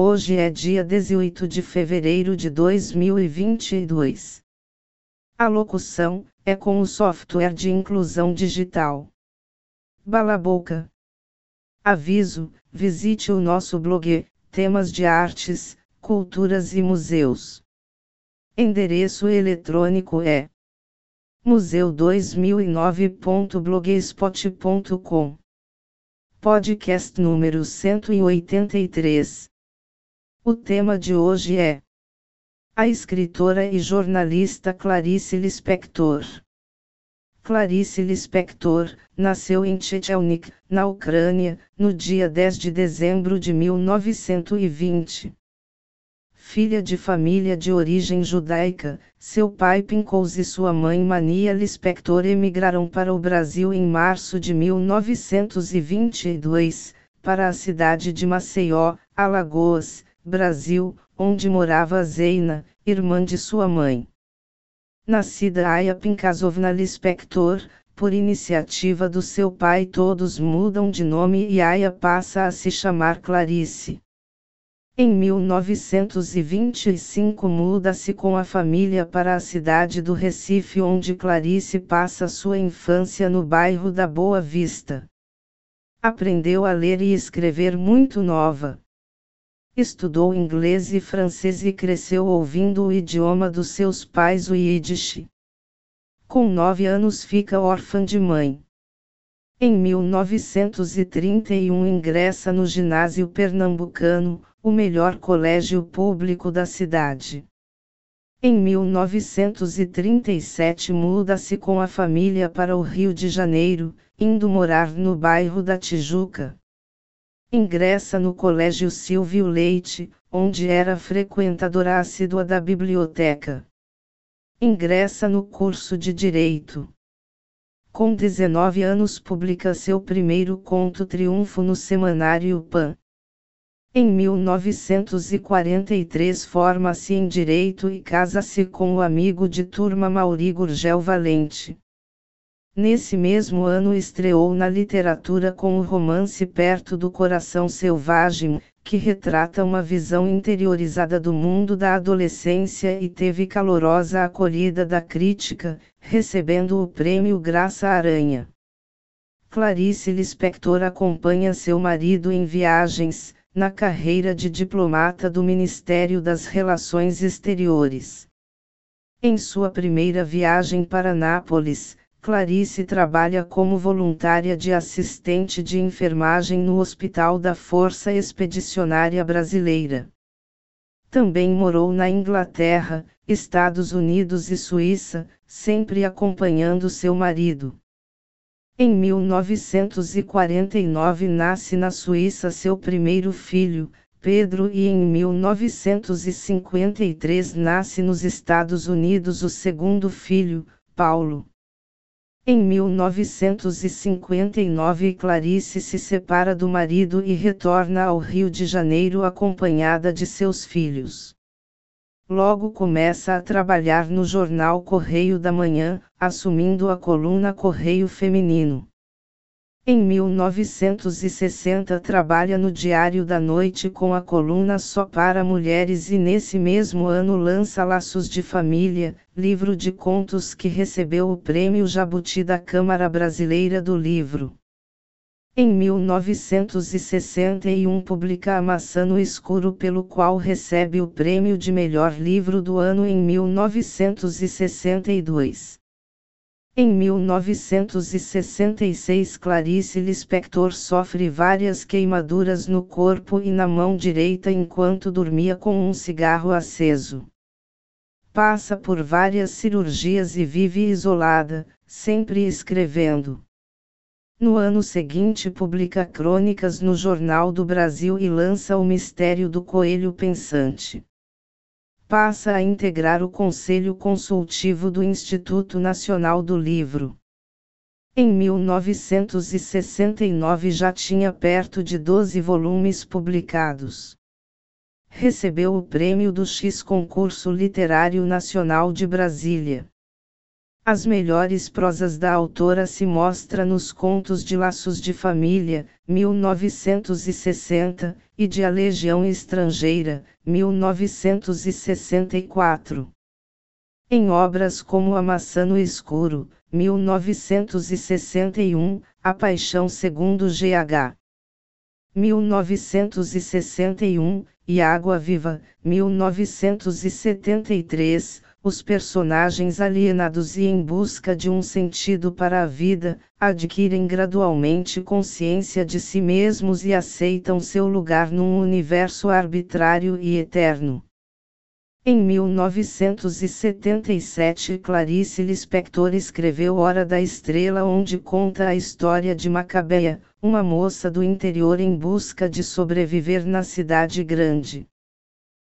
Hoje é dia 18 de fevereiro de 2022. A locução é com o software de inclusão digital. Balaboca. Aviso: visite o nosso blog, temas de artes, culturas e museus. Endereço eletrônico é museu2009.blogspot.com. Podcast número 183. O tema de hoje é a escritora e jornalista Clarice Lispector. Clarice Lispector nasceu em Chechelnik, na Ucrânia, no dia 10 de dezembro de 1920. Filha de família de origem judaica, seu pai Pinkous e sua mãe Mania Lispector emigraram para o Brasil em março de 1922, para a cidade de Maceió, Alagoas, Brasil, onde morava Zeina, irmã de sua mãe. Nascida Aya Pinkasovna Lispector, por iniciativa do seu pai todos mudam de nome e Aya passa a se chamar Clarice. Em 1925 muda-se com a família para a cidade do Recife onde Clarice passa sua infância no bairro da Boa Vista. Aprendeu a ler e escrever muito nova. Estudou inglês e francês e cresceu ouvindo o idioma dos seus pais o Yiddish. Com nove anos fica órfã de mãe. Em 1931 ingressa no ginásio pernambucano, o melhor colégio público da cidade. Em 1937 muda-se com a família para o Rio de Janeiro, indo morar no bairro da Tijuca. Ingressa no Colégio Silvio Leite, onde era frequentadora assídua da biblioteca. Ingressa no curso de Direito. Com 19 anos publica seu primeiro conto Triunfo no semanário Pan. Em 1943 forma-se em Direito e casa-se com o amigo de turma Mauri Gurgel Valente. Nesse mesmo ano estreou na literatura com o romance Perto do Coração Selvagem, que retrata uma visão interiorizada do mundo da adolescência e teve calorosa acolhida da crítica, recebendo o prêmio Graça Aranha. Clarice Lispector acompanha seu marido em viagens, na carreira de diplomata do Ministério das Relações Exteriores. Em sua primeira viagem para Nápoles, Clarice trabalha como voluntária de assistente de enfermagem no Hospital da Força Expedicionária Brasileira. Também morou na Inglaterra, Estados Unidos e Suíça, sempre acompanhando seu marido. Em 1949 nasce na Suíça seu primeiro filho, Pedro, e em 1953 nasce nos Estados Unidos o segundo filho, Paulo. Em 1959 Clarice se separa do marido e retorna ao Rio de Janeiro acompanhada de seus filhos. Logo começa a trabalhar no jornal Correio da Manhã, assumindo a coluna Correio Feminino. Em 1960 trabalha no Diário da Noite com a coluna Só para Mulheres e nesse mesmo ano lança Laços de Família, livro de contos que recebeu o Prêmio Jabuti da Câmara Brasileira do Livro. Em 1961 publica A Maçã no Escuro pelo qual recebe o prêmio de melhor livro do ano em 1962. Em 1966 Clarice Lispector sofre várias queimaduras no corpo e na mão direita enquanto dormia com um cigarro aceso. Passa por várias cirurgias e vive isolada, sempre escrevendo. No ano seguinte publica crônicas no Jornal do Brasil e lança O Mistério do Coelho Pensante passa a integrar o Conselho Consultivo do Instituto Nacional do Livro. Em 1969 já tinha perto de 12 volumes publicados. Recebeu o prêmio do X Concurso Literário Nacional de Brasília. As melhores prosas da autora se mostra nos contos de Laços de Família, 1960, e de A Legião Estrangeira, 1964. Em obras como A Maçã no Escuro, 1961, A Paixão segundo G.H. 1961, e Água Viva, 1973, os personagens alienados e em busca de um sentido para a vida, adquirem gradualmente consciência de si mesmos e aceitam seu lugar num universo arbitrário e eterno. Em 1977 Clarice Lispector escreveu Hora da Estrela onde conta a história de Macabeia, uma moça do interior em busca de sobreviver na cidade grande.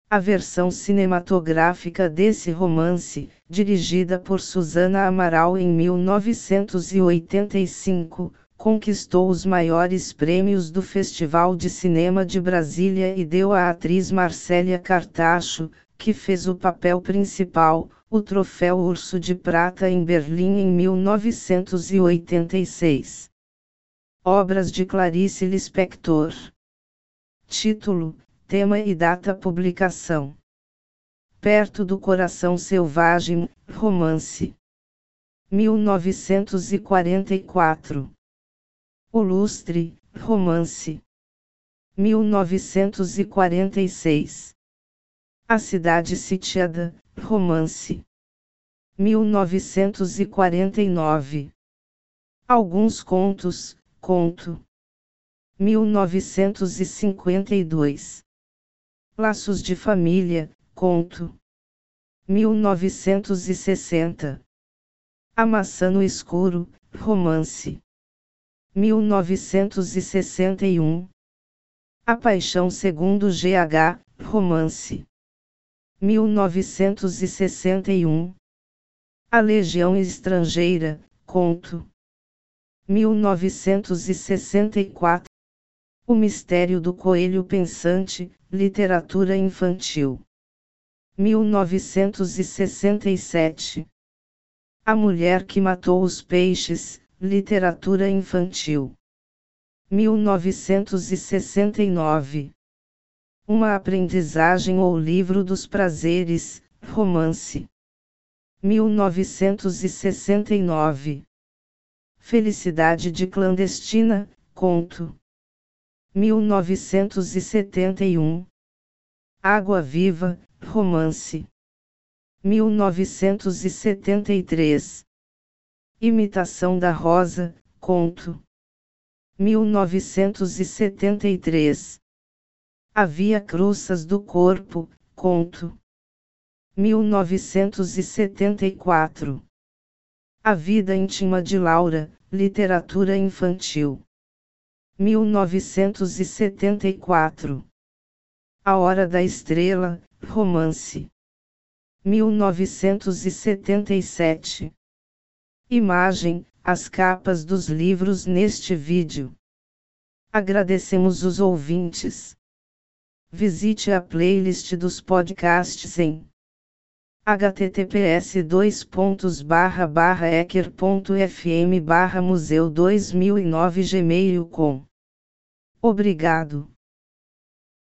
A versão cinematográfica desse romance, dirigida por Susana Amaral em 1985, conquistou os maiores prêmios do Festival de Cinema de Brasília e deu à atriz Marcélia Cartacho, que fez o papel principal, o troféu Urso de Prata em Berlim em 1986. Obras de Clarice Lispector. Título: Tema e data publicação. Perto do Coração Selvagem, Romance. 1944. O Lustre, Romance. 1946. A Cidade Sitiada, Romance. 1949. Alguns contos, conto. 1952. Laços de Família, conto. 1960. A Maçã no Escuro, romance. 1961. A Paixão segundo GH, romance. 1961. A Legião Estrangeira, conto. 1964. O Mistério do Coelho Pensante, Literatura Infantil. 1967. A Mulher que Matou os Peixes, Literatura Infantil. 1969. Uma Aprendizagem ou Livro dos Prazeres, Romance. 1969. Felicidade de Clandestina, Conto. 1971. Água Viva, Romance. 1973. Imitação da Rosa, Conto. 1973. Havia Cruças do Corpo, Conto. 1974. A Vida Íntima de Laura, Literatura Infantil. 1974. A Hora da Estrela, Romance. 1977. Imagem, as capas dos livros neste vídeo. Agradecemos os ouvintes. Visite a playlist dos podcasts em https ecker.fm museu 2009 gmail.com Obrigado.